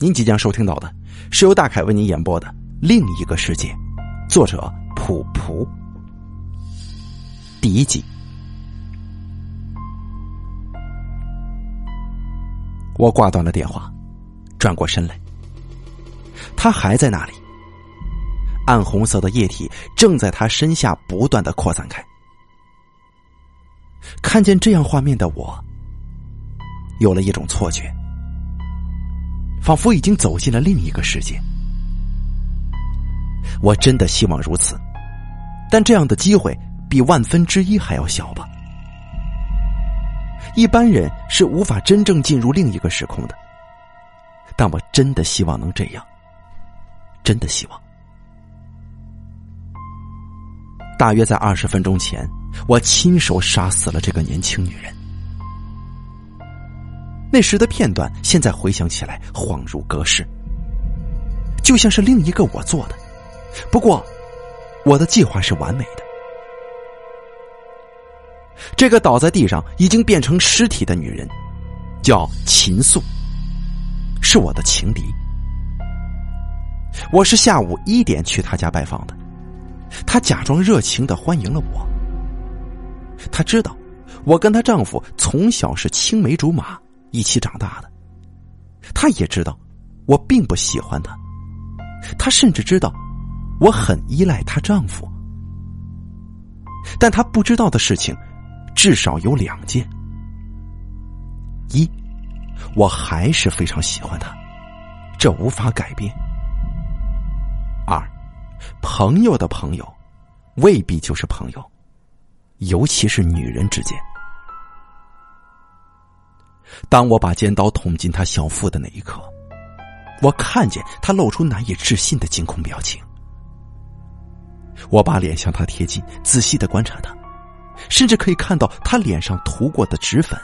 您即将收听到的是由大凯为您演播的《另一个世界》，作者普普。第一集，我挂断了电话，转过身来，他还在那里，暗红色的液体正在他身下不断的扩散开。看见这样画面的我，有了一种错觉。仿佛已经走进了另一个世界。我真的希望如此，但这样的机会比万分之一还要小吧。一般人是无法真正进入另一个时空的，但我真的希望能这样，真的希望。大约在二十分钟前，我亲手杀死了这个年轻女人。那时的片段，现在回想起来恍如隔世，就像是另一个我做的。不过，我的计划是完美的。这个倒在地上已经变成尸体的女人，叫秦素，是我的情敌。我是下午一点去她家拜访的，她假装热情的欢迎了我。她知道，我跟她丈夫从小是青梅竹马。一起长大的，她也知道我并不喜欢他，她甚至知道我很依赖她丈夫，但她不知道的事情至少有两件：一，我还是非常喜欢他，这无法改变；二，朋友的朋友未必就是朋友，尤其是女人之间。当我把尖刀捅进他小腹的那一刻，我看见他露出难以置信的惊恐表情。我把脸向他贴近，仔细的观察他，甚至可以看到他脸上涂过的脂粉，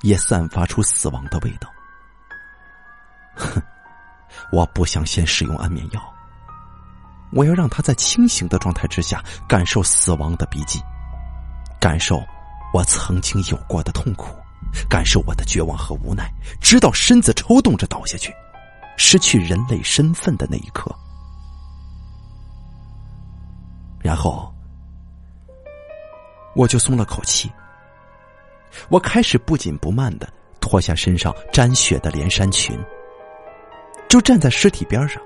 也散发出死亡的味道。哼，我不想先使用安眠药，我要让他在清醒的状态之下感受死亡的逼近，感受我曾经有过的痛苦。感受我的绝望和无奈，直到身子抽动着倒下去，失去人类身份的那一刻。然后，我就松了口气。我开始不紧不慢的脱下身上沾血的连衫裙，就站在尸体边上，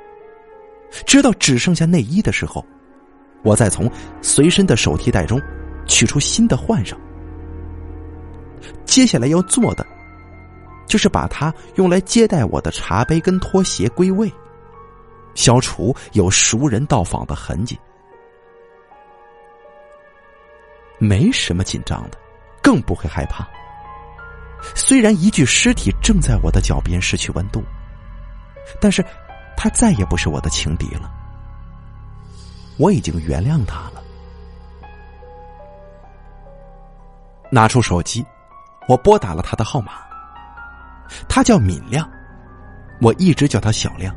直到只剩下内衣的时候，我再从随身的手提袋中取出新的换上。接下来要做的，就是把它用来接待我的茶杯跟拖鞋归位，消除有熟人到访的痕迹。没什么紧张的，更不会害怕。虽然一具尸体正在我的脚边失去温度，但是，他再也不是我的情敌了。我已经原谅他了。拿出手机。我拨打了他的号码，他叫敏亮，我一直叫他小亮。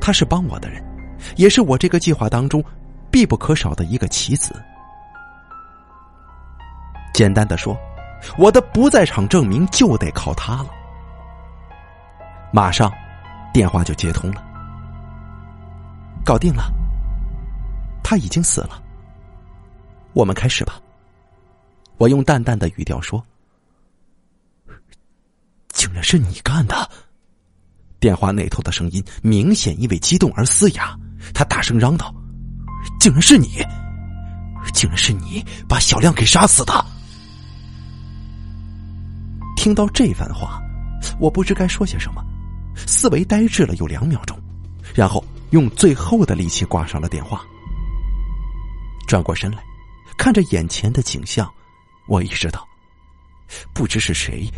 他是帮我的人，也是我这个计划当中必不可少的一个棋子。简单的说，我的不在场证明就得靠他了。马上，电话就接通了，搞定了。他已经死了。我们开始吧。我用淡淡的语调说。是你干的！电话那头的声音明显因为激动而嘶哑，他大声嚷道：“竟然是你！竟然是你把小亮给杀死的！”听到这番话，我不知该说些什么，思维呆滞了有两秒钟，然后用最后的力气挂上了电话。转过身来，看着眼前的景象，我意识到，不知是谁。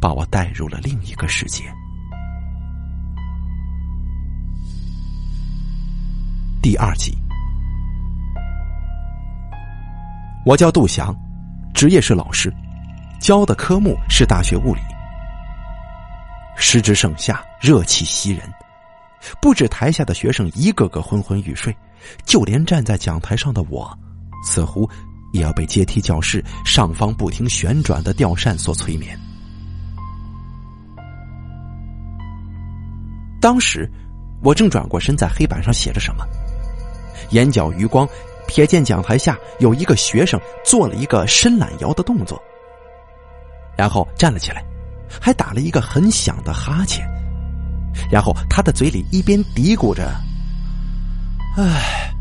把我带入了另一个世界。第二集，我叫杜翔，职业是老师，教的科目是大学物理。时值盛夏，热气袭人，不止台下的学生一个个昏昏欲睡，就连站在讲台上的我，似乎也要被阶梯教室上方不停旋转的吊扇所催眠。当时我正转过身，在黑板上写着什么，眼角余光瞥见讲台下有一个学生做了一个伸懒腰的动作，然后站了起来，还打了一个很响的哈欠，然后他的嘴里一边嘀咕着：“唉，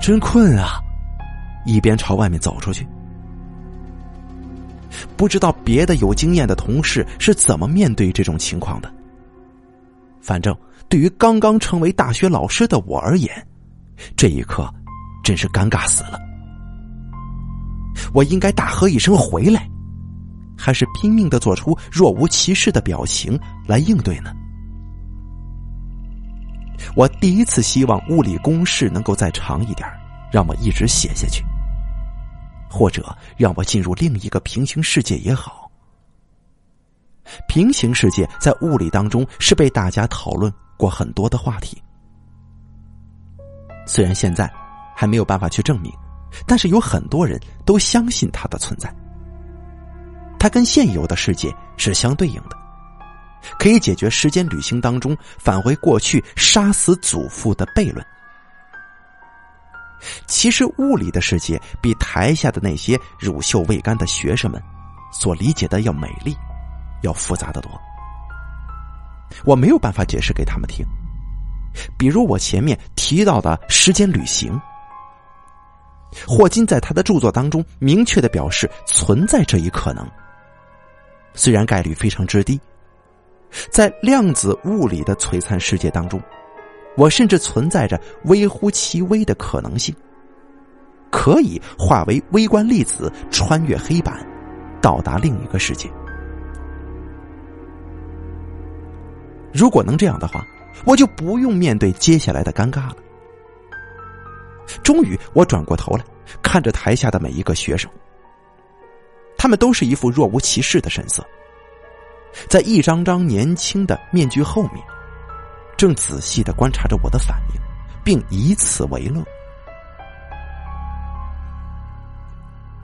真困啊。”一边朝外面走出去，不知道别的有经验的同事是怎么面对这种情况的。反正对于刚刚成为大学老师的我而言，这一刻真是尴尬死了。我应该大喝一声“回来”，还是拼命的做出若无其事的表情来应对呢？我第一次希望物理公式能够再长一点，让我一直写下去。或者让我进入另一个平行世界也好。平行世界在物理当中是被大家讨论过很多的话题，虽然现在还没有办法去证明，但是有很多人都相信它的存在。它跟现有的世界是相对应的，可以解决时间旅行当中返回过去杀死祖父的悖论。其实，物理的世界比台下的那些乳臭未干的学生们所理解的要美丽，要复杂的多。我没有办法解释给他们听。比如我前面提到的时间旅行，霍金在他的著作当中明确的表示存在这一可能，虽然概率非常之低。在量子物理的璀璨世界当中。我甚至存在着微乎其微的可能性，可以化为微观粒子，穿越黑板，到达另一个世界。如果能这样的话，我就不用面对接下来的尴尬了。终于，我转过头来看着台下的每一个学生，他们都是一副若无其事的神色，在一张张年轻的面具后面。正仔细的观察着我的反应，并以此为乐。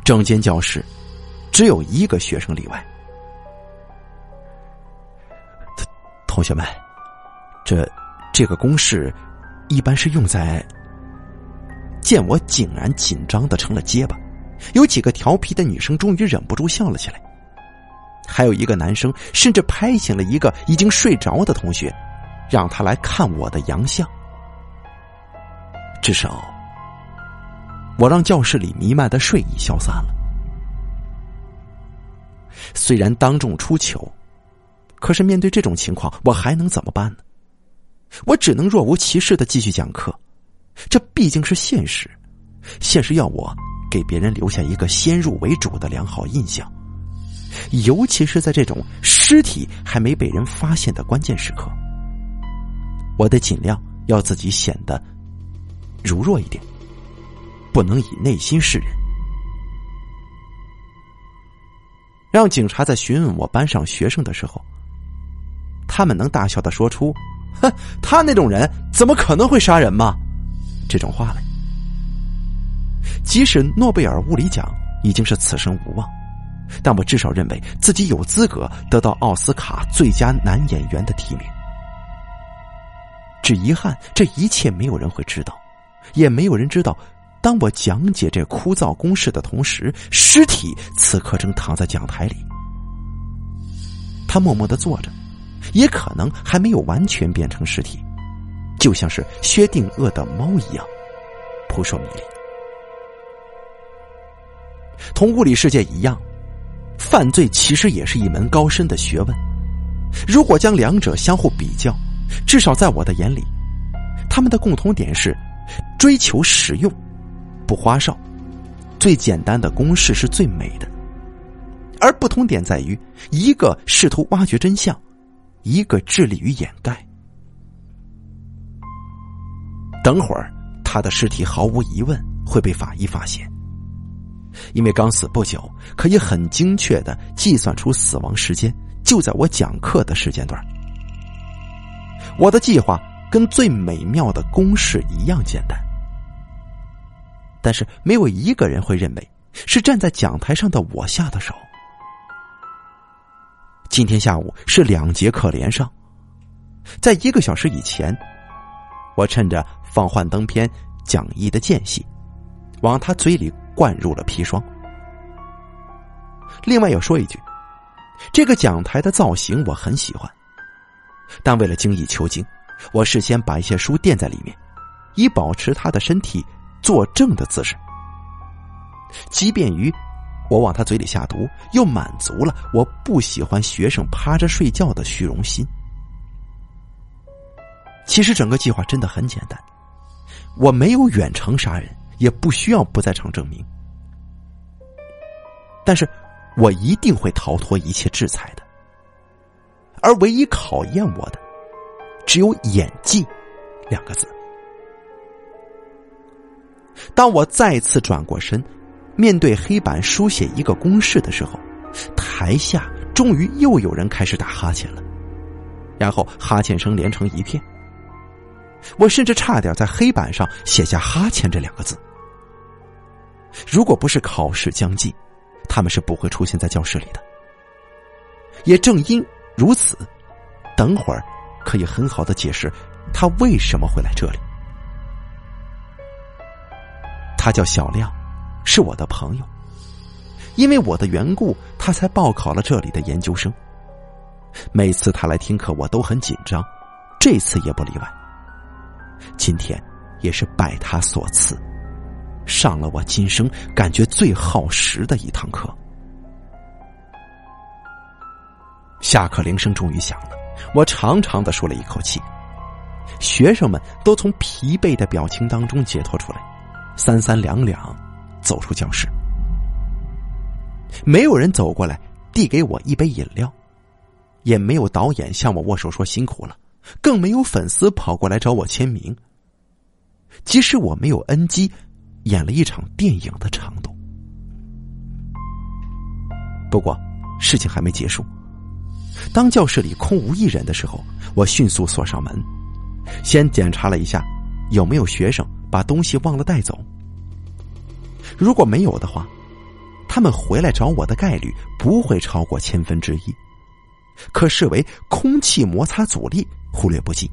整间教室只有一个学生例外。同学们，这这个公式一般是用在……见我竟然紧张的成了结巴，有几个调皮的女生终于忍不住笑了起来，还有一个男生甚至拍醒了一个已经睡着的同学。让他来看我的洋相，至少我让教室里弥漫的睡意消散了。虽然当众出糗，可是面对这种情况，我还能怎么办呢？我只能若无其事的继续讲课，这毕竟是现实，现实要我给别人留下一个先入为主的良好印象，尤其是在这种尸体还没被人发现的关键时刻。我得尽量要自己显得柔弱一点，不能以内心示人。让警察在询问我班上学生的时候，他们能大笑的说出“哼，他那种人怎么可能会杀人吗？”这种话来。即使诺贝尔物理奖已经是此生无望，但我至少认为自己有资格得到奥斯卡最佳男演员的提名。只遗憾，这一切没有人会知道，也没有人知道。当我讲解这枯燥公式的同时，尸体此刻正躺在讲台里。他默默的坐着，也可能还没有完全变成尸体，就像是薛定谔的猫一样，扑朔迷离。同物理世界一样，犯罪其实也是一门高深的学问。如果将两者相互比较，至少在我的眼里，他们的共同点是追求实用，不花哨。最简单的公式是最美的，而不同点在于，一个试图挖掘真相，一个致力于掩盖。等会儿，他的尸体毫无疑问会被法医发现，因为刚死不久，可以很精确的计算出死亡时间，就在我讲课的时间段。我的计划跟最美妙的公式一样简单，但是没有一个人会认为是站在讲台上的我下的手。今天下午是两节课连上，在一个小时以前，我趁着放幻灯片讲义的间隙，往他嘴里灌入了砒霜。另外要说一句，这个讲台的造型我很喜欢，但为了精益求精，我事先把一些书垫在里面，以保持他的身体坐正的姿势，即便于我往他嘴里下毒，又满足了我不喜欢学生趴着睡觉的虚荣心。其实整个计划真的很简单，我没有远程杀人，也不需要不在场证明，但是。我一定会逃脱一切制裁的，而唯一考验我的，只有演技两个字。当我再次转过身，面对黑板书写一个公式的时候，台下终于又有人开始打哈欠了，然后哈欠声连成一片。我甚至差点在黑板上写下“哈欠”这两个字。如果不是考试将近。他们是不会出现在教室里的。也正因如此，等会儿可以很好的解释他为什么会来这里。他叫小亮，是我的朋友。因为我的缘故，他才报考了这里的研究生。每次他来听课，我都很紧张，这次也不例外。今天也是拜他所赐。上了我今生感觉最耗时的一堂课。下课铃声终于响了，我长长的舒了一口气。学生们都从疲惫的表情当中解脱出来，三三两两走出教室。没有人走过来递给我一杯饮料，也没有导演向我握手说辛苦了，更没有粉丝跑过来找我签名。即使我没有 NG。演了一场电影的长度。不过，事情还没结束。当教室里空无一人的时候，我迅速锁上门，先检查了一下有没有学生把东西忘了带走。如果没有的话，他们回来找我的概率不会超过千分之一，可视为空气摩擦阻力，忽略不计。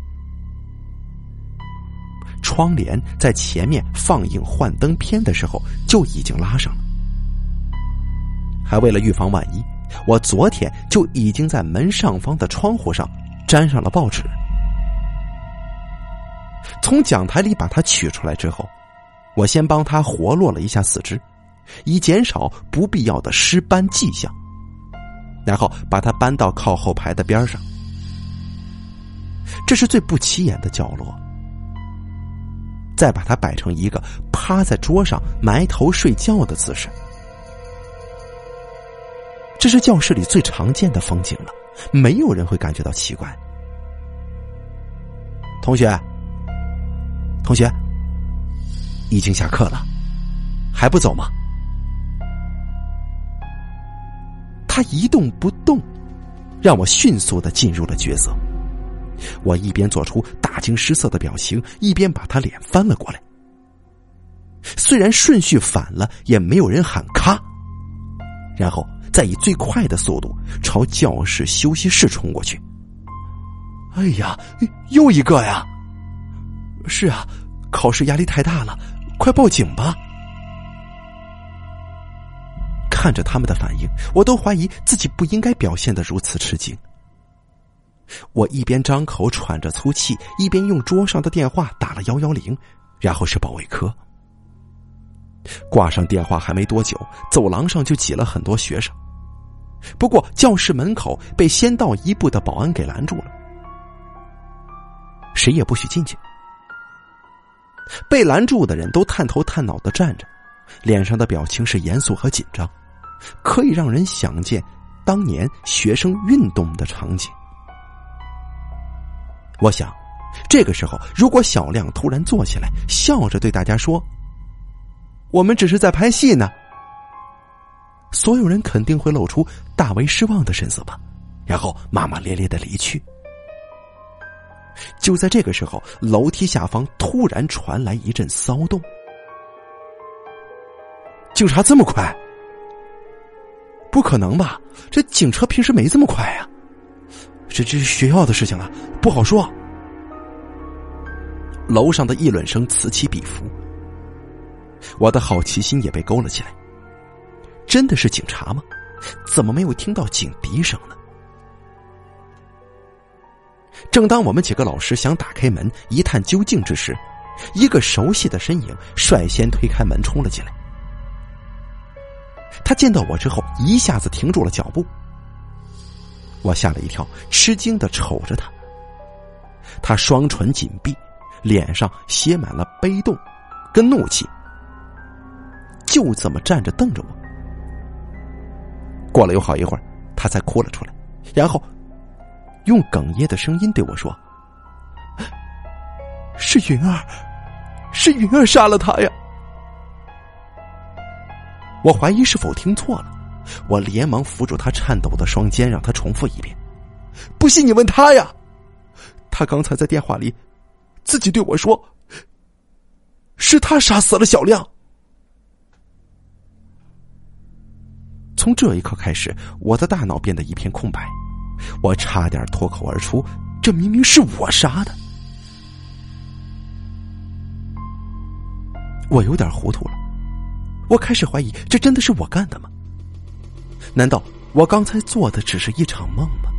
窗帘在前面放映幻灯片的时候就已经拉上了，还为了预防万一，我昨天就已经在门上方的窗户上粘上了报纸。从讲台里把它取出来之后，我先帮他活络了一下四肢，以减少不必要的尸斑迹象，然后把他搬到靠后排的边上，这是最不起眼的角落。再把它摆成一个趴在桌上埋头睡觉的姿势，这是教室里最常见的风景了，没有人会感觉到奇怪。同学，同学，已经下课了，还不走吗？他一动不动，让我迅速的进入了角色。我一边做出大惊失色的表情，一边把他脸翻了过来。虽然顺序反了，也没有人喊咔。然后再以最快的速度朝教室休息室冲过去。哎呀，又一个呀！是啊，考试压力太大了，快报警吧！看着他们的反应，我都怀疑自己不应该表现的如此吃惊。我一边张口喘着粗气，一边用桌上的电话打了幺幺零，然后是保卫科。挂上电话还没多久，走廊上就挤了很多学生。不过教室门口被先到一步的保安给拦住了，谁也不许进去。被拦住的人都探头探脑的站着，脸上的表情是严肃和紧张，可以让人想见当年学生运动的场景。我想，这个时候如果小亮突然坐起来，笑着对大家说：“我们只是在拍戏呢。”所有人肯定会露出大为失望的神色吧，然后骂骂咧咧的离去。就在这个时候，楼梯下方突然传来一阵骚动。警察这么快？不可能吧？这警车平时没这么快呀？这这是学校的事情啊，不好说。楼上的议论声此起彼伏，我的好奇心也被勾了起来。真的是警察吗？怎么没有听到警笛声呢？正当我们几个老师想打开门一探究竟之时，一个熟悉的身影率先推开门冲了进来。他见到我之后，一下子停住了脚步。我吓了一跳，吃惊的瞅着他。他双唇紧闭，脸上写满了悲痛跟怒气，就这么站着瞪着我。过了有好一会儿，他才哭了出来，然后用哽咽的声音对我说：“是云儿，是云儿杀了他呀！”我怀疑是否听错了。我连忙扶住他颤抖的双肩，让他重复一遍。不信你问他呀，他刚才在电话里自己对我说：“是他杀死了小亮。”从这一刻开始，我的大脑变得一片空白，我差点脱口而出：“这明明是我杀的！”我有点糊涂了，我开始怀疑这真的是我干的吗？难道我刚才做的只是一场梦吗？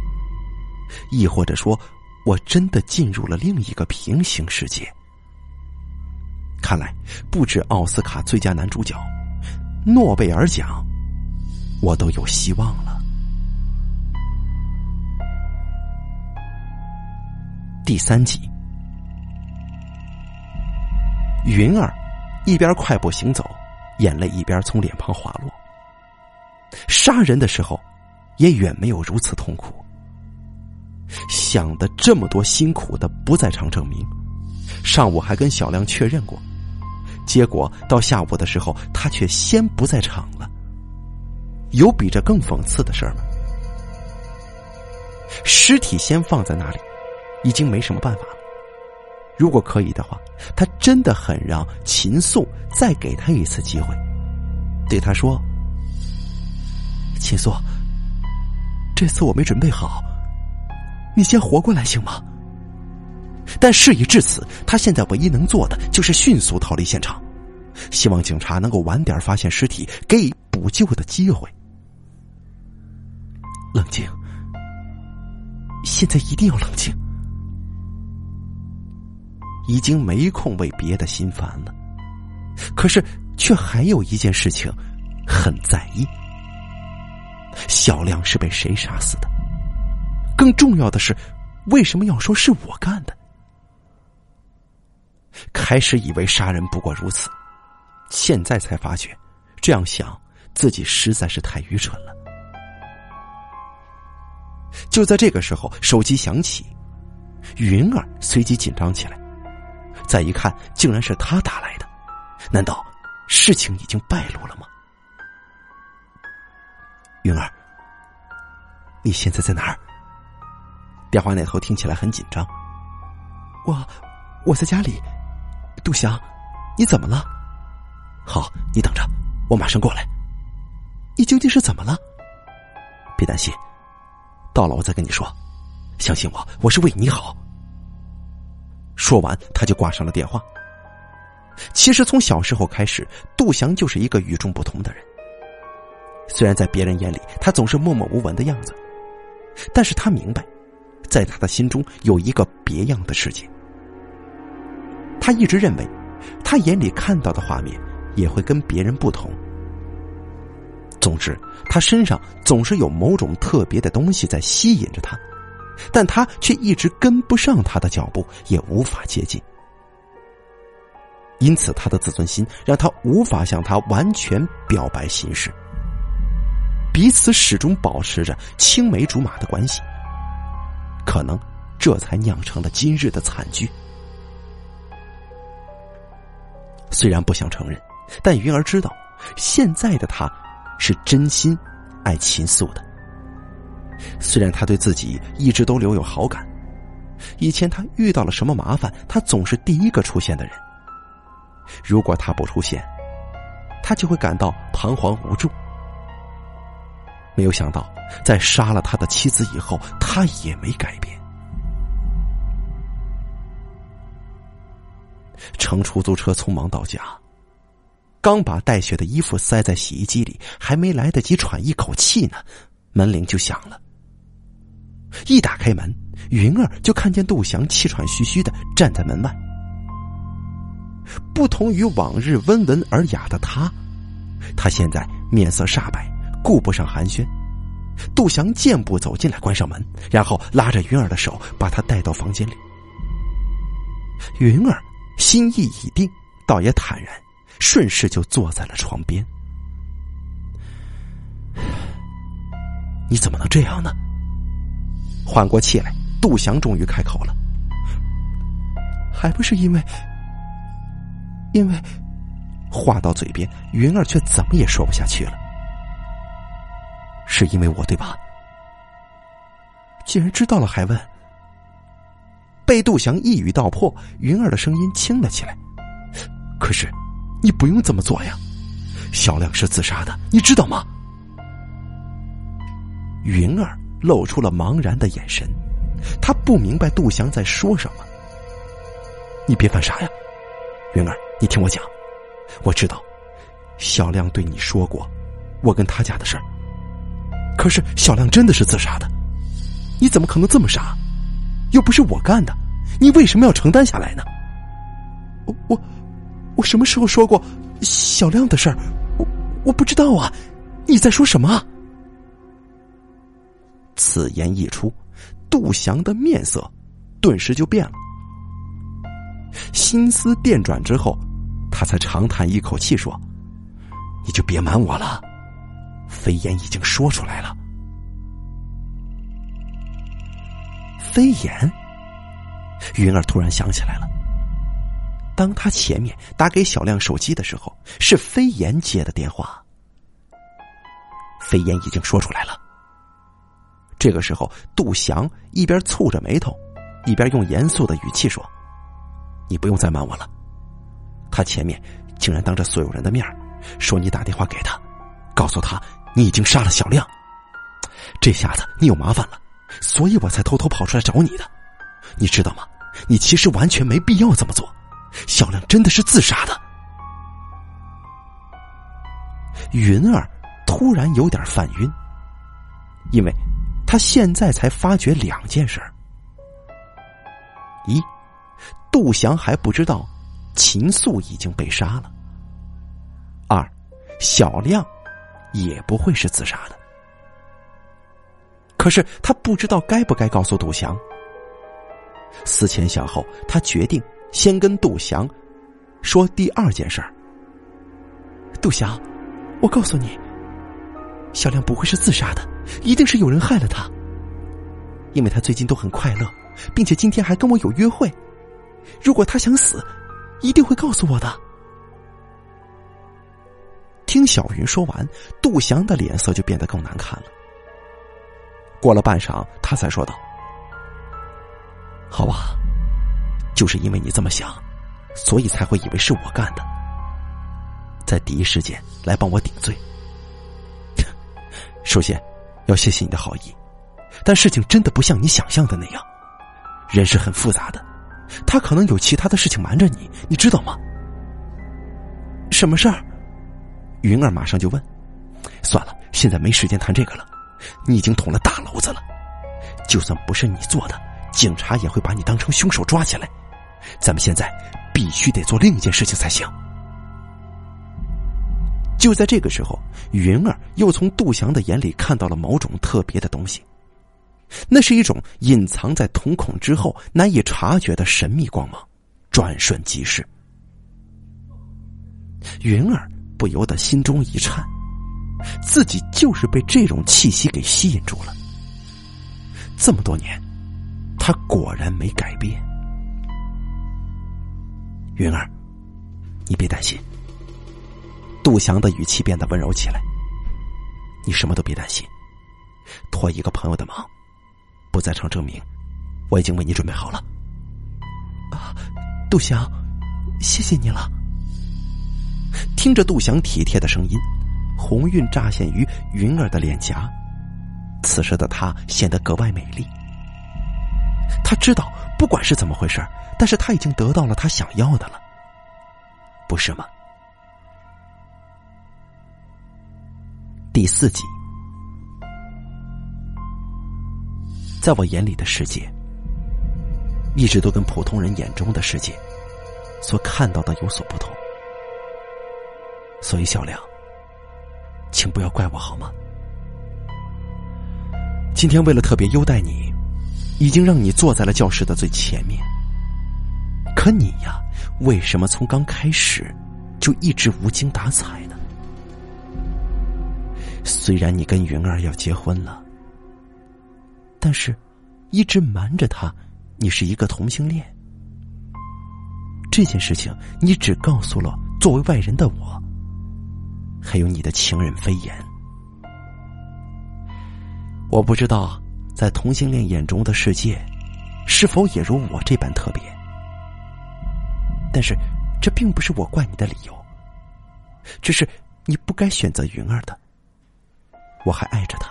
亦或者说，我真的进入了另一个平行世界？看来，不止奥斯卡最佳男主角，诺贝尔奖，我都有希望了。第三集，云儿一边快步行走，眼泪一边从脸庞滑落。杀人的时候，也远没有如此痛苦。想的这么多辛苦的不在场证明，上午还跟小亮确认过，结果到下午的时候，他却先不在场了。有比这更讽刺的事儿吗？尸体先放在那里，已经没什么办法了。如果可以的话，他真的很让秦素再给他一次机会，对他说。秦素，这次我没准备好，你先活过来行吗？但事已至此，他现在唯一能做的就是迅速逃离现场，希望警察能够晚点发现尸体，给予补救的机会。冷静，现在一定要冷静。已经没空为别的心烦了，可是却还有一件事情很在意。小亮是被谁杀死的？更重要的是，为什么要说是我干的？开始以为杀人不过如此，现在才发觉，这样想自己实在是太愚蠢了。就在这个时候，手机响起，云儿随即紧张起来。再一看，竟然是他打来的，难道事情已经败露了吗？云儿，你现在在哪儿？电话那头听起来很紧张。我，我在家里。杜翔，你怎么了？好，你等着，我马上过来。你究竟是怎么了？别担心，到了我再跟你说。相信我，我是为你好。说完，他就挂上了电话。其实从小时候开始，杜翔就是一个与众不同的人。虽然在别人眼里，他总是默默无闻的样子，但是他明白，在他的心中有一个别样的世界。他一直认为，他眼里看到的画面也会跟别人不同。总之，他身上总是有某种特别的东西在吸引着他，但他却一直跟不上他的脚步，也无法接近。因此，他的自尊心让他无法向他完全表白心事。彼此始终保持着青梅竹马的关系，可能这才酿成了今日的惨剧。虽然不想承认，但云儿知道，现在的他是真心爱秦素的。虽然他对自己一直都留有好感，以前他遇到了什么麻烦，他总是第一个出现的人。如果他不出现，他就会感到彷徨无助。没有想到，在杀了他的妻子以后，他也没改变。乘出租车匆忙到家，刚把带血的衣服塞在洗衣机里，还没来得及喘一口气呢，门铃就响了。一打开门，云儿就看见杜翔气喘吁吁的站在门外。不同于往日温文尔雅的他，他现在面色煞白，顾不上寒暄。杜翔健步走进来，关上门，然后拉着云儿的手，把她带到房间里。云儿。心意已定，倒也坦然，顺势就坐在了床边。你怎么能这样呢？缓过气来，杜翔终于开口了：“还不是因为……因为……”话到嘴边，云儿却怎么也说不下去了。是因为我对吧？既然知道了，还问？被杜翔一语道破，云儿的声音轻了起来。可是，你不用这么做呀。小亮是自杀的，你知道吗？云儿露出了茫然的眼神，他不明白杜翔在说什么。你别犯傻呀，云儿，你听我讲。我知道，小亮对你说过我跟他家的事儿。可是小亮真的是自杀的，你怎么可能这么傻？又不是我干的，你为什么要承担下来呢？我我我什么时候说过小亮的事儿？我我不知道啊！你在说什么？此言一出，杜翔的面色顿时就变了。心思电转之后，他才长叹一口气说：“你就别瞒我了，飞燕已经说出来了。”飞燕，云儿突然想起来了。当他前面打给小亮手机的时候，是飞燕接的电话。飞燕已经说出来了。这个时候，杜翔一边蹙着眉头，一边用严肃的语气说：“你不用再瞒我了。他前面竟然当着所有人的面说你打电话给他，告诉他你已经杀了小亮。这下子你有麻烦了。”所以我才偷偷跑出来找你的，你知道吗？你其实完全没必要这么做。小亮真的是自杀的。云儿突然有点犯晕，因为他现在才发觉两件事：一，杜翔还不知道秦素已经被杀了；二，小亮也不会是自杀的。可是他不知道该不该告诉杜翔。思前想后，他决定先跟杜翔说第二件事儿。杜翔，我告诉你，小亮不会是自杀的，一定是有人害了他。因为他最近都很快乐，并且今天还跟我有约会。如果他想死，一定会告诉我的。听小云说完，杜翔的脸色就变得更难看了。过了半晌，他才说道：“好吧，就是因为你这么想，所以才会以为是我干的，在第一时间来帮我顶罪。首先，要谢谢你的好意，但事情真的不像你想象的那样，人是很复杂的，他可能有其他的事情瞒着你，你知道吗？什么事儿？”云儿马上就问：“算了，现在没时间谈这个了。”你已经捅了大娄子了，就算不是你做的，警察也会把你当成凶手抓起来。咱们现在必须得做另一件事情才行。就在这个时候，云儿又从杜翔的眼里看到了某种特别的东西，那是一种隐藏在瞳孔之后难以察觉的神秘光芒，转瞬即逝。云儿不由得心中一颤。自己就是被这种气息给吸引住了。这么多年，他果然没改变。云儿，你别担心。杜翔的语气变得温柔起来。你什么都别担心，托一个朋友的忙，不在场证明，我已经为你准备好了。啊，杜翔，谢谢你了。听着杜翔体贴的声音。红晕乍现于云儿的脸颊，此时的她显得格外美丽。他知道，不管是怎么回事，但是他已经得到了他想要的了，不是吗？第四集，在我眼里的世界，一直都跟普通人眼中的世界所看到的有所不同，所以小梁，请不要怪我好吗？今天为了特别优待你。已经让你坐在了教室的最前面，可你呀，为什么从刚开始就一直无精打采呢？虽然你跟云儿要结婚了，但是一直瞒着他，你是一个同性恋。这件事情你只告诉了作为外人的我，还有你的情人飞言。我不知道。在同性恋眼中的世界，是否也如我这般特别？但是，这并不是我怪你的理由。只是你不该选择云儿的。我还爱着她。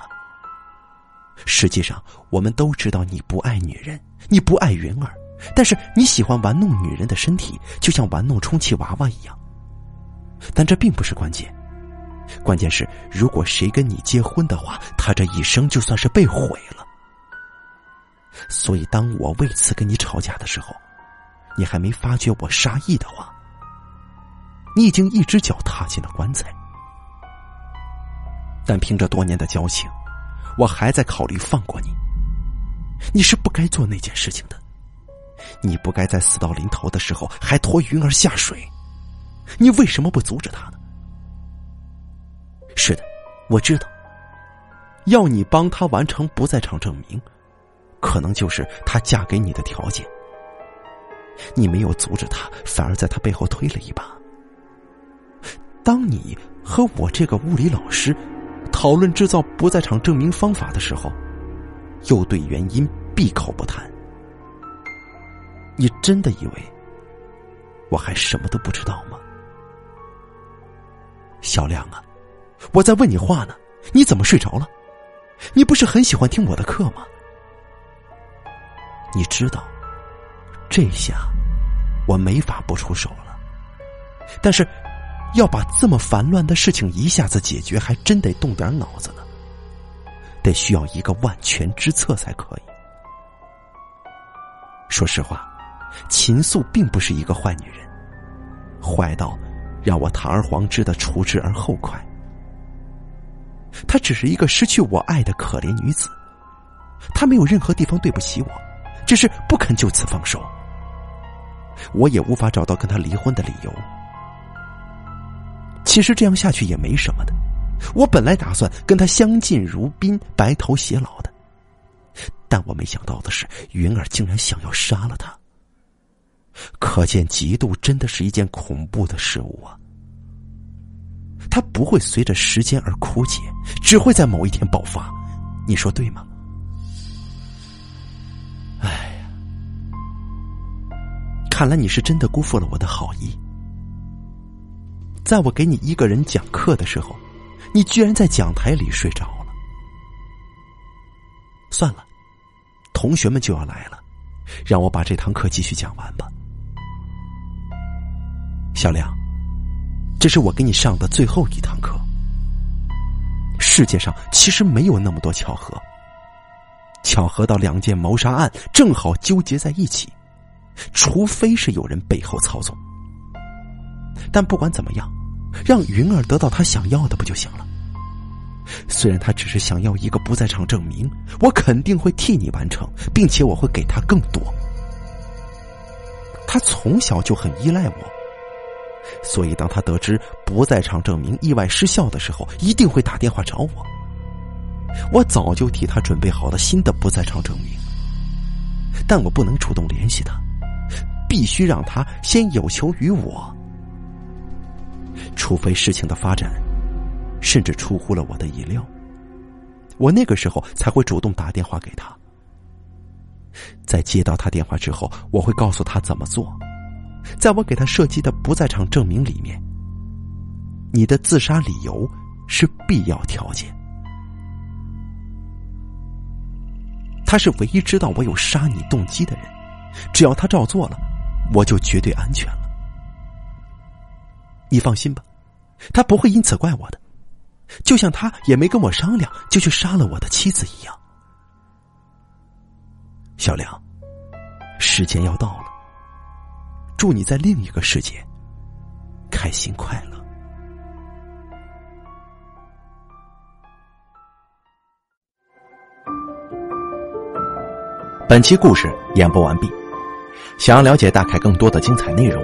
实际上，我们都知道你不爱女人，你不爱云儿，但是你喜欢玩弄女人的身体，就像玩弄充气娃娃一样。但这并不是关键。关键是，如果谁跟你结婚的话，他这一生就算是被毁了。所以，当我为此跟你吵架的时候，你还没发觉我杀意的话，你已经一只脚踏进了棺材。但凭着多年的交情，我还在考虑放过你。你是不该做那件事情的，你不该在死到临头的时候还拖云儿下水。你为什么不阻止他呢？是的，我知道，要你帮他完成不在场证明。可能就是她嫁给你的条件。你没有阻止她，反而在她背后推了一把。当你和我这个物理老师讨论制造不在场证明方法的时候，又对原因闭口不谈。你真的以为我还什么都不知道吗？小亮啊，我在问你话呢，你怎么睡着了？你不是很喜欢听我的课吗？你知道，这下我没法不出手了。但是，要把这么烦乱的事情一下子解决，还真得动点脑子呢。得需要一个万全之策才可以。说实话，秦素并不是一个坏女人，坏到让我堂而皇之的除之而后快。她只是一个失去我爱的可怜女子，她没有任何地方对不起我。只是不肯就此放手，我也无法找到跟他离婚的理由。其实这样下去也没什么的，我本来打算跟他相敬如宾、白头偕老的，但我没想到的是，云儿竟然想要杀了他。可见嫉妒真的是一件恐怖的事物啊！他不会随着时间而枯竭，只会在某一天爆发，你说对吗？哎呀看来你是真的辜负了我的好意，在我给你一个人讲课的时候，你居然在讲台里睡着了。算了，同学们就要来了，让我把这堂课继续讲完吧。小亮，这是我给你上的最后一堂课。世界上其实没有那么多巧合，巧合到两件谋杀案正好纠结在一起。除非是有人背后操纵，但不管怎么样，让云儿得到她想要的不就行了？虽然她只是想要一个不在场证明，我肯定会替你完成，并且我会给她更多。她从小就很依赖我，所以当她得知不在场证明意外失效的时候，一定会打电话找我。我早就替她准备好了新的不在场证明，但我不能主动联系她。必须让他先有求于我，除非事情的发展甚至出乎了我的意料，我那个时候才会主动打电话给他。在接到他电话之后，我会告诉他怎么做。在我给他设计的不在场证明里面，你的自杀理由是必要条件。他是唯一知道我有杀你动机的人，只要他照做了，我就绝对安全了。你放心吧，他不会因此怪我的，就像他也没跟我商量就去杀了我的妻子一样。小梁，时间要到了，祝你在另一个世界开心快乐。本期故事演播完毕，想要了解大凯更多的精彩内容，